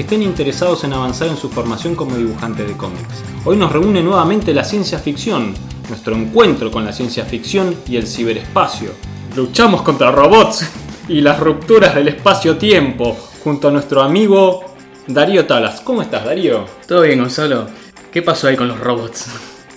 que estén interesados en avanzar en su formación como dibujante de cómics. Hoy nos reúne nuevamente la ciencia ficción, nuestro encuentro con la ciencia ficción y el ciberespacio. Luchamos contra robots y las rupturas del espacio-tiempo junto a nuestro amigo Darío Talas. ¿Cómo estás, Darío? Todo bien, Gonzalo. ¿Qué pasó ahí con los robots?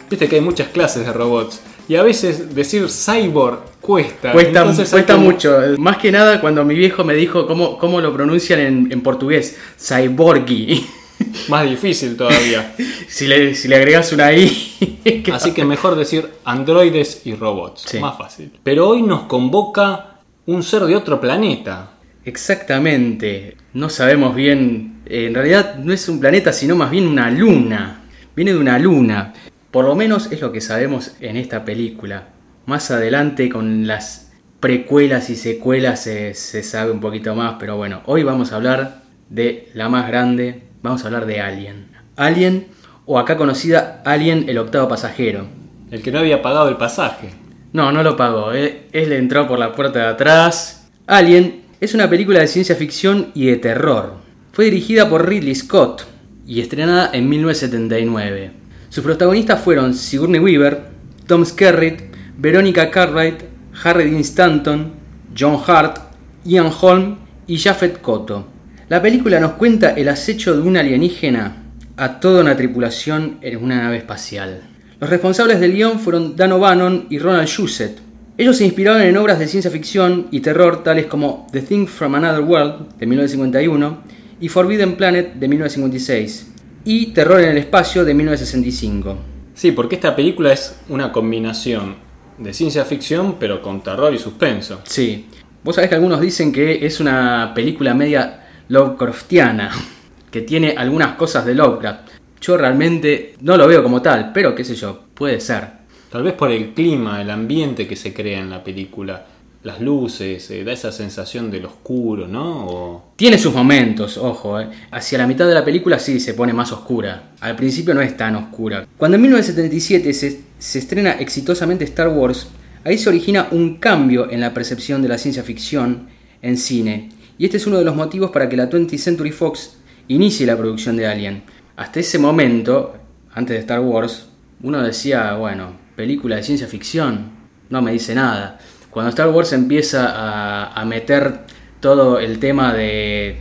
Viste que hay muchas clases de robots y a veces decir cyborg cuesta. Cuesta, Entonces hay cuesta como- mucho. Más que nada cuando mi viejo me dijo cómo, cómo lo pronuncian en, en portugués. Cyborgi. Más difícil todavía. si, le, si le agregas una I. Así que mejor decir androides y robots. Sí. Más fácil. Pero hoy nos convoca un ser de otro planeta. Exactamente. No sabemos bien. eh, En realidad no es un planeta, sino más bien una luna. Viene de una luna. Por lo menos es lo que sabemos en esta película. Más adelante con las precuelas y secuelas se, se sabe un poquito más. Pero bueno, hoy vamos a hablar de la más grande. Vamos a hablar de Alien. Alien, o acá conocida Alien el octavo pasajero. El que no había pagado el pasaje. No, no lo pagó. Él, él entró por la puerta de atrás. Alien es una película de ciencia ficción y de terror. Fue dirigida por Ridley Scott y estrenada en 1979. Sus protagonistas fueron Sigourney Weaver, Tom Skerritt, Veronica Cartwright, Harry Dean Stanton, John Hart, Ian Holm y Japhet Kotto. La película nos cuenta el acecho de un alienígena a toda una tripulación en una nave espacial. Los responsables del guion fueron Dan O'Bannon y Ronald Shusett. Ellos se inspiraron en obras de ciencia ficción y terror tales como The Thing from Another World de 1951 y Forbidden Planet de 1956 y Terror en el Espacio de 1965. Sí, porque esta película es una combinación de ciencia ficción pero con terror y suspenso. Sí, vos sabés que algunos dicen que es una película media Lovecraftiana, que tiene algunas cosas de Lovecraft. Yo realmente no lo veo como tal, pero qué sé yo, puede ser. Tal vez por el clima, el ambiente que se crea en la película. Las luces, eh, da esa sensación del oscuro, ¿no? Tiene sus momentos, ojo, eh. hacia la mitad de la película sí se pone más oscura. Al principio no es tan oscura. Cuando en 1977 se, se estrena exitosamente Star Wars, ahí se origina un cambio en la percepción de la ciencia ficción en cine. Y este es uno de los motivos para que la 20th Century Fox inicie la producción de Alien. Hasta ese momento, antes de Star Wars, uno decía, bueno, película de ciencia ficción, no me dice nada. Cuando Star Wars empieza a, a meter todo el tema de,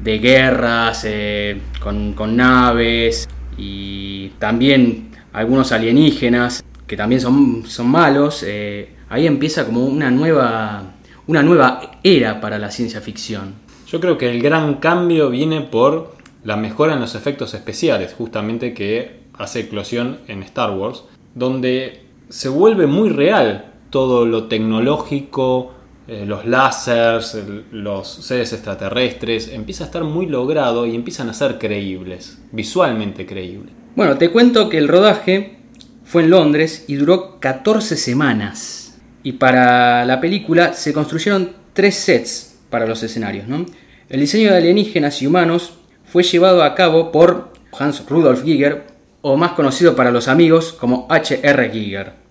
de guerras eh, con, con naves y también algunos alienígenas que también son, son malos, eh, ahí empieza como una nueva, una nueva era para la ciencia ficción. Yo creo que el gran cambio viene por la mejora en los efectos especiales, justamente que hace eclosión en Star Wars, donde se vuelve muy real todo lo tecnológico, eh, los láseres, los seres extraterrestres, empieza a estar muy logrado y empiezan a ser creíbles, visualmente creíbles. Bueno, te cuento que el rodaje fue en Londres y duró 14 semanas. Y para la película se construyeron tres sets para los escenarios. El diseño de alienígenas y humanos fue llevado a cabo por Hans Rudolf Giger, o más conocido para los amigos como H.R. Giger.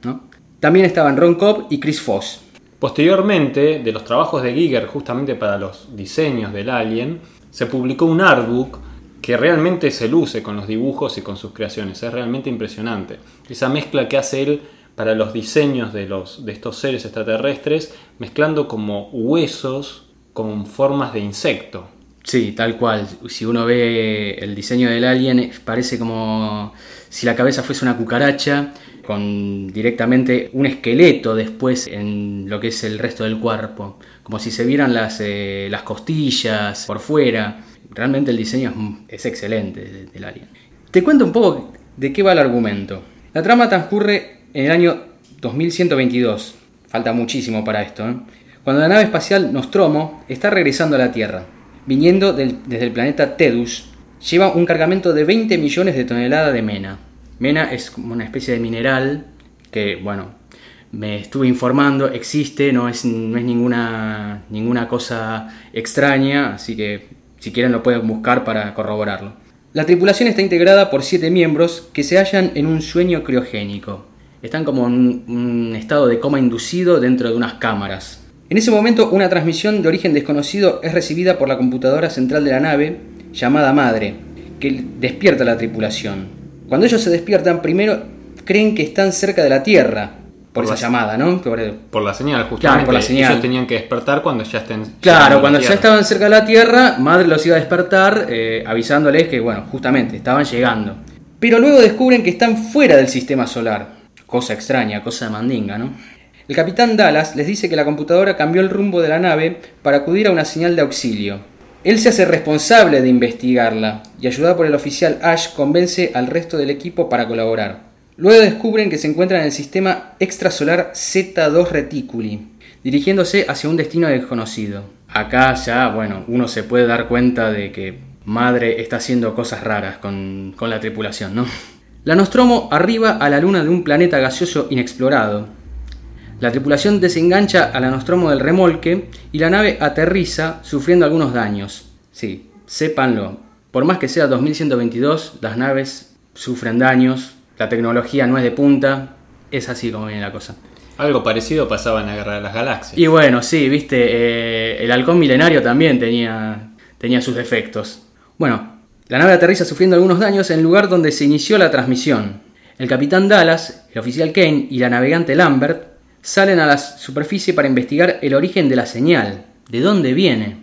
También estaban Ron Cobb y Chris Foss. Posteriormente, de los trabajos de Giger justamente para los diseños del Alien, se publicó un artbook que realmente se luce con los dibujos y con sus creaciones. Es realmente impresionante. Esa mezcla que hace él para los diseños de, los, de estos seres extraterrestres, mezclando como huesos con formas de insecto. Sí, tal cual. Si uno ve el diseño del alien, parece como si la cabeza fuese una cucaracha, con directamente un esqueleto después en lo que es el resto del cuerpo. Como si se vieran las, eh, las costillas por fuera. Realmente el diseño es, excelente de- del alien. Te cuento un poco de qué va el argumento. La trama transcurre en el año 2122. Falta muchísimo para esto. ¿eh? Cuando la nave espacial Nostromo está regresando a la Tierra, viniendo desde el planeta Tedus, lleva un cargamento de 20 millones de toneladas de mena. Mena es como una especie de mineral que, bueno, me estuve informando, existe, no es, no es ninguna, ninguna cosa extraña, así que si quieren lo pueden buscar para corroborarlo. La tripulación está integrada por siete miembros que se hallan en un sueño criogénico. Están como en un estado de coma inducido dentro de unas cámaras. En ese momento una transmisión de origen desconocido es recibida por la computadora central de la nave, llamada Madre, que despierta a la tripulación. Cuando ellos se despiertan, primero creen que están cerca de la Tierra, por, esa llamada, ¿no? Por, la señal, justamente. por la señal. Ellos tenían que despertar cuando ya estén. Claro, cuando ya estaban cerca de la Tierra, Madre los iba a despertar eh, avisándoles que, bueno, justamente estaban llegando. Pero luego descubren que están fuera del sistema solar. Cosa extraña, cosa de mandinga, ¿no? El capitán Dallas les dice que la computadora cambió el rumbo de la nave para acudir a una señal de auxilio. Él se hace responsable de investigarla y ayudado por el oficial Ash convence al resto del equipo para colaborar. Luego descubren que se encuentran en el sistema extrasolar Z2 Reticuli, dirigiéndose hacia un destino desconocido. Acá ya, bueno, uno se puede dar cuenta de que Madre está haciendo cosas raras con, con la tripulación, ¿no? La Nostromo arriba a la luna de un planeta gaseoso inexplorado, la tripulación desengancha a la Nostromo del remolque y la nave aterriza sufriendo algunos daños. Sí, sépanlo. Por más que sea 2122, las naves sufren daños, la tecnología no es de punta, es así como viene la cosa. Algo parecido pasaba en la Guerra de las Galaxias. Y bueno, sí, viste, eh, el halcón milenario también tenía, tenía sus defectos. Bueno, la nave aterriza sufriendo algunos daños en el lugar donde se inició la transmisión. El capitán Dallas, el oficial Kane y la navegante Lambert salen a la superficie para investigar el origen de la señal, de dónde viene.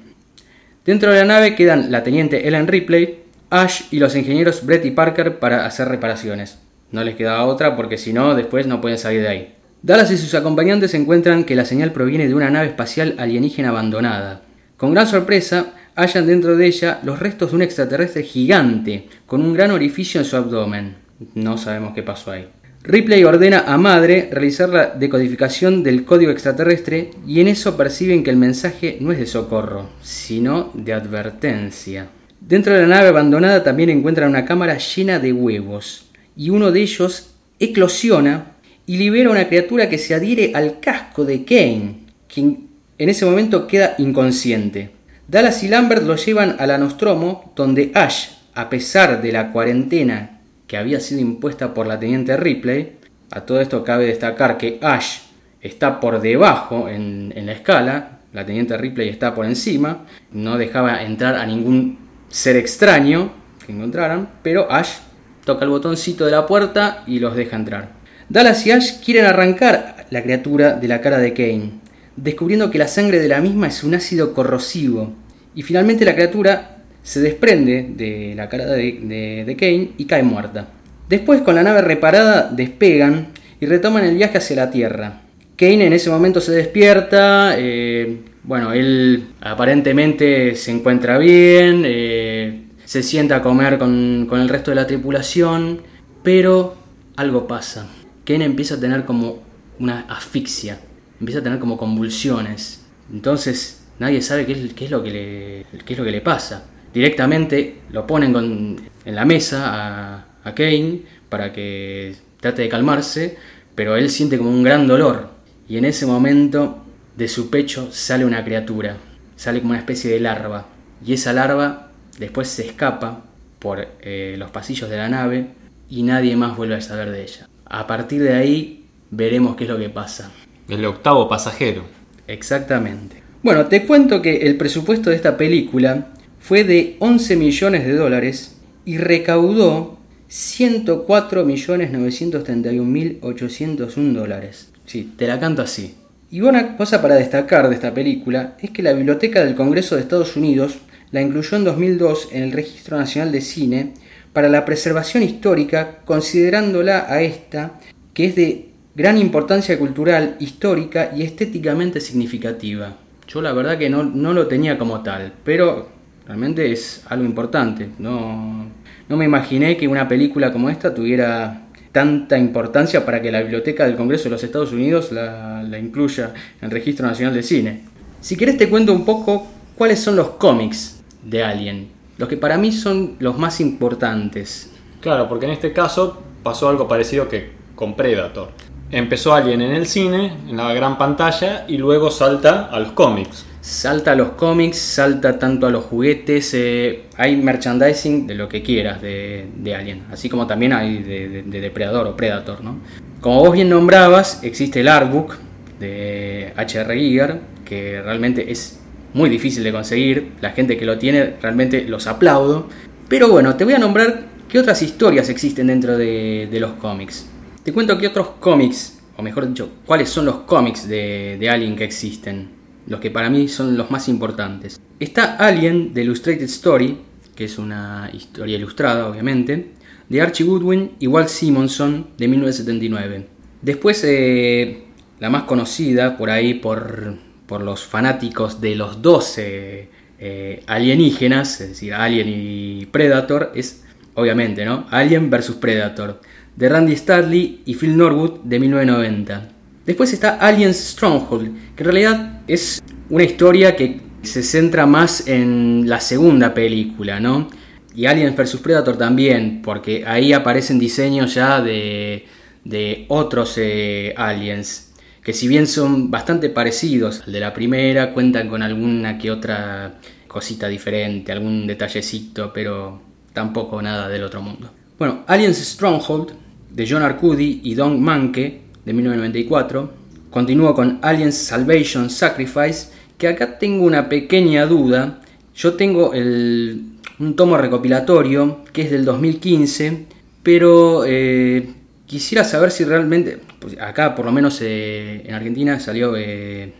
Dentro de la nave quedan la teniente Ellen Ripley, Ash y los ingenieros Brett y Parker para hacer reparaciones. No les quedaba otra porque si no, después no pueden salir de ahí. Dallas y sus acompañantes encuentran que la señal proviene de una nave espacial alienígena abandonada. Con gran sorpresa, hallan dentro de ella los restos de un extraterrestre gigante, con un gran orificio en su abdomen. No sabemos qué pasó ahí. Ripley ordena a Madre realizar la decodificación del código extraterrestre y en eso perciben que el mensaje no es de socorro, sino de advertencia. Dentro de la nave abandonada también encuentran una cámara llena de huevos y uno de ellos eclosiona y libera una criatura que se adhiere al casco de Kane, quien en ese momento queda inconsciente. Dallas y Lambert lo llevan a la Nostromo, donde Ash, a pesar de la cuarentena que había sido impuesta por la teniente Ripley. A todo esto cabe destacar que Ash está por debajo en, la escala, la teniente Ripley está por encima, no dejaba entrar a ningún ser extraño que encontraran, pero Ash toca el botoncito de la puerta y los deja entrar. Dallas y Ash quieren arrancar la criatura de la cara de Kane, descubriendo que la sangre de la misma es un ácido corrosivo, y finalmente la criatura se desprende de la cara de, Kane y cae muerta. Después, con la nave reparada, despegan y retoman el viaje hacia la Tierra. Kane en ese momento se despierta, eh, bueno, él aparentemente se encuentra bien, eh, se sienta a comer con, con, el resto de la tripulación, pero algo pasa. Kane empieza a tener como una asfixia, empieza a tener como convulsiones. Entonces nadie sabe qué es, qué es, lo, que le, qué es lo que le pasa directamente lo ponen en la mesa a, Kane para que trate de calmarse, pero él siente como un gran dolor y en ese momento de su pecho sale una criatura, sale como una especie de larva y esa larva después se escapa por eh, los pasillos de la nave y nadie más vuelve a saber de ella. A partir de ahí veremos qué es lo que pasa. El octavo pasajero. Exactamente. Bueno, te cuento que el presupuesto de esta película fue de 11 millones de dólares y recaudó 104.931.801 dólares. Sí, te la canto así. Y una cosa para destacar de esta película es que la Biblioteca del Congreso de Estados Unidos la incluyó en 2002 en el Registro Nacional de Cine para la preservación histórica, considerándola a esta que es de gran importancia cultural, histórica y estéticamente significativa. Yo la verdad que no, no lo tenía como tal, pero Realmente es algo importante. No, no me imaginé que una película como esta tuviera tanta importancia para que la Biblioteca del Congreso de los Estados Unidos la, incluya en el Registro Nacional de Cine. Si querés te cuento un poco cuáles son los cómics de Alien. los que para mí son los más importantes. Claro, porque en este caso pasó algo parecido que con Predator. Empezó alguien en el cine, en la gran pantalla, y luego salta a los cómics. Salta a los cómics, salta tanto a los juguetes, eh, hay merchandising de lo que quieras de, de Alien, así como también hay de, de- de Depredador o Predator, ¿no? Como vos bien nombrabas, existe el artbook de H.R. Giger, que realmente es muy difícil de conseguir, la gente que lo tiene realmente los aplaudo, pero bueno, te voy a nombrar qué otras historias existen dentro de, de los cómics. Te cuento qué otros cómics, o mejor dicho, cuáles son los cómics de, de Alien que existen los que para mí son los más importantes. Está Alien de Illustrated Story, que es una historia ilustrada, obviamente, de Archie Goodwin y Walt Simonson de 1979. Después, eh, la más conocida por ahí por, por los fanáticos de los 12 eh, alienígenas, es decir, Alien y Predator, es obviamente, ¿no? Alien vs Predator, de Randy Starley y Phil Norwood de 1990. Después está Aliens Stronghold, que en realidad es una historia que se centra más en la segunda película, ¿no? Y Aliens vs Predator también, porque ahí aparecen diseños ya de, de otros eh, aliens, que si bien son bastante parecidos al de la primera, cuentan con alguna que otra cosita diferente, algún detallecito, pero tampoco nada del otro mundo. Bueno, Aliens Stronghold, de John Arcudi y Don Manke, de 1994. Continúo con Aliens Salvation Sacrifice, que acá tengo una pequeña duda. Yo tengo el, un tomo recopilatorio que es del 2015, pero eh, quisiera saber si realmente, pues acá por lo menos eh, en Argentina salió, eh,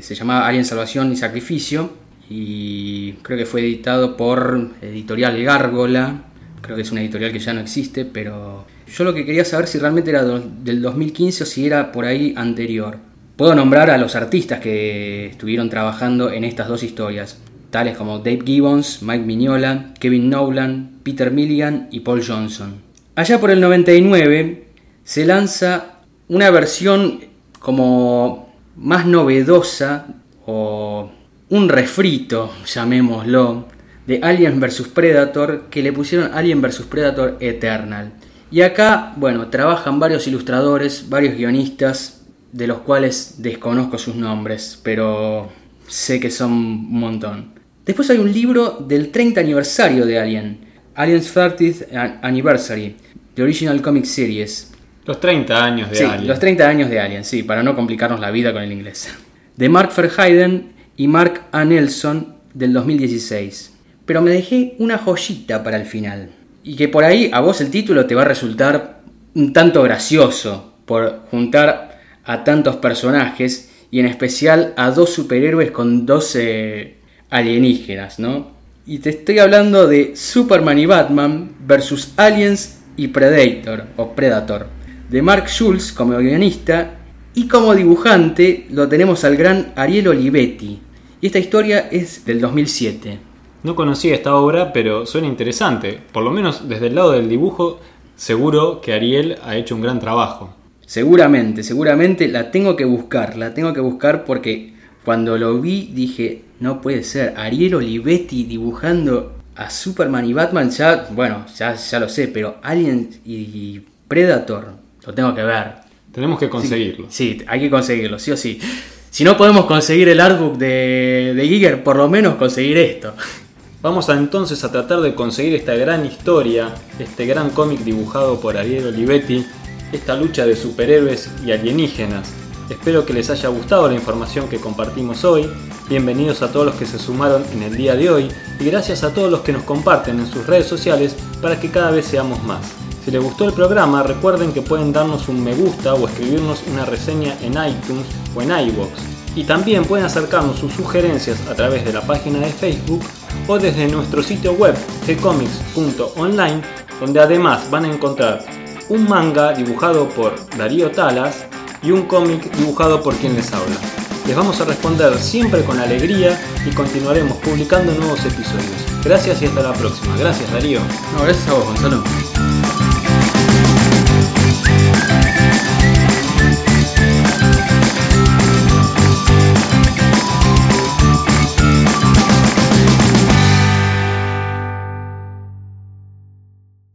se llamaba Alien Salvación y Sacrificio, y creo que fue editado por Editorial Gárgola, creo que es una editorial que ya no existe, pero yo lo que quería saber si realmente era del 2015 o si era por ahí anterior. Puedo nombrar a los artistas que estuvieron trabajando en estas dos historias, tales como Dave Gibbons, Mike Mignola, Kevin Nolan, Peter Milligan y Paul Johnson. Allá por el 99 se lanza una versión como más novedosa o un refrito, llamémoslo, de Alien vs Predator que le pusieron Alien vs Predator Eternal. Y acá, bueno, trabajan varios ilustradores, varios guionistas, de los cuales desconozco sus nombres, pero sé que son un montón. Después hay un libro del 30 aniversario de Alien, Alien's 30th An- Anniversary, The Original Comic Series. Los 30 años de Sí, Alien. los 30 años de Alien, sí, para no complicarnos la vida con el inglés. De Mark Verheiden y Mark A. Nelson del 2016. Pero me dejé una joyita para el final. Y que por ahí a vos el título te va a resultar un tanto gracioso por juntar a tantos personajes y en especial a dos superhéroes con dos eh, alienígenas, ¿no? Y te estoy hablando de Superman y Batman versus Aliens y Predator o Predator, de Mark Schultz como guionista y como dibujante lo tenemos al gran Ariel Olivetti. Y esta historia es del 2007. No conocía esta obra, pero suena interesante. Por lo menos desde el lado del dibujo, seguro que Ariel ha hecho un gran trabajo. Seguramente, seguramente la tengo que buscar, la tengo que buscar porque cuando lo vi dije, no puede ser, Ariel Olivetti dibujando a Superman y Batman, ya, bueno, ya, ya lo sé, pero Alien y Predator, lo tengo que ver. Tenemos que conseguirlo. Sí, hay que conseguirlo, sí o sí. Si no podemos conseguir el artbook de, de Giger, por lo menos conseguir esto. Vamos entonces a tratar de conseguir esta gran historia, este gran cómic dibujado por Ariel Olivetti, esta lucha de superhéroes y alienígenas. Espero que les haya gustado la información que compartimos hoy. Bienvenidos a todos los que se sumaron en el día de hoy y gracias a todos los que nos comparten en sus redes sociales para que cada vez seamos más. Si les gustó el programa, recuerden que pueden darnos un me gusta o escribirnos una reseña en iTunes o en iBox. Y también pueden acercarnos sus sugerencias a través de la página de Facebook o desde nuestro sitio web gcomics.online, donde además van a encontrar un manga dibujado por Darío Talas y un cómic dibujado por quien les habla. Les vamos a responder siempre con alegría y continuaremos publicando nuevos episodios. Gracias y hasta la próxima. Gracias Darío. No, gracias a vos, Gonzalo.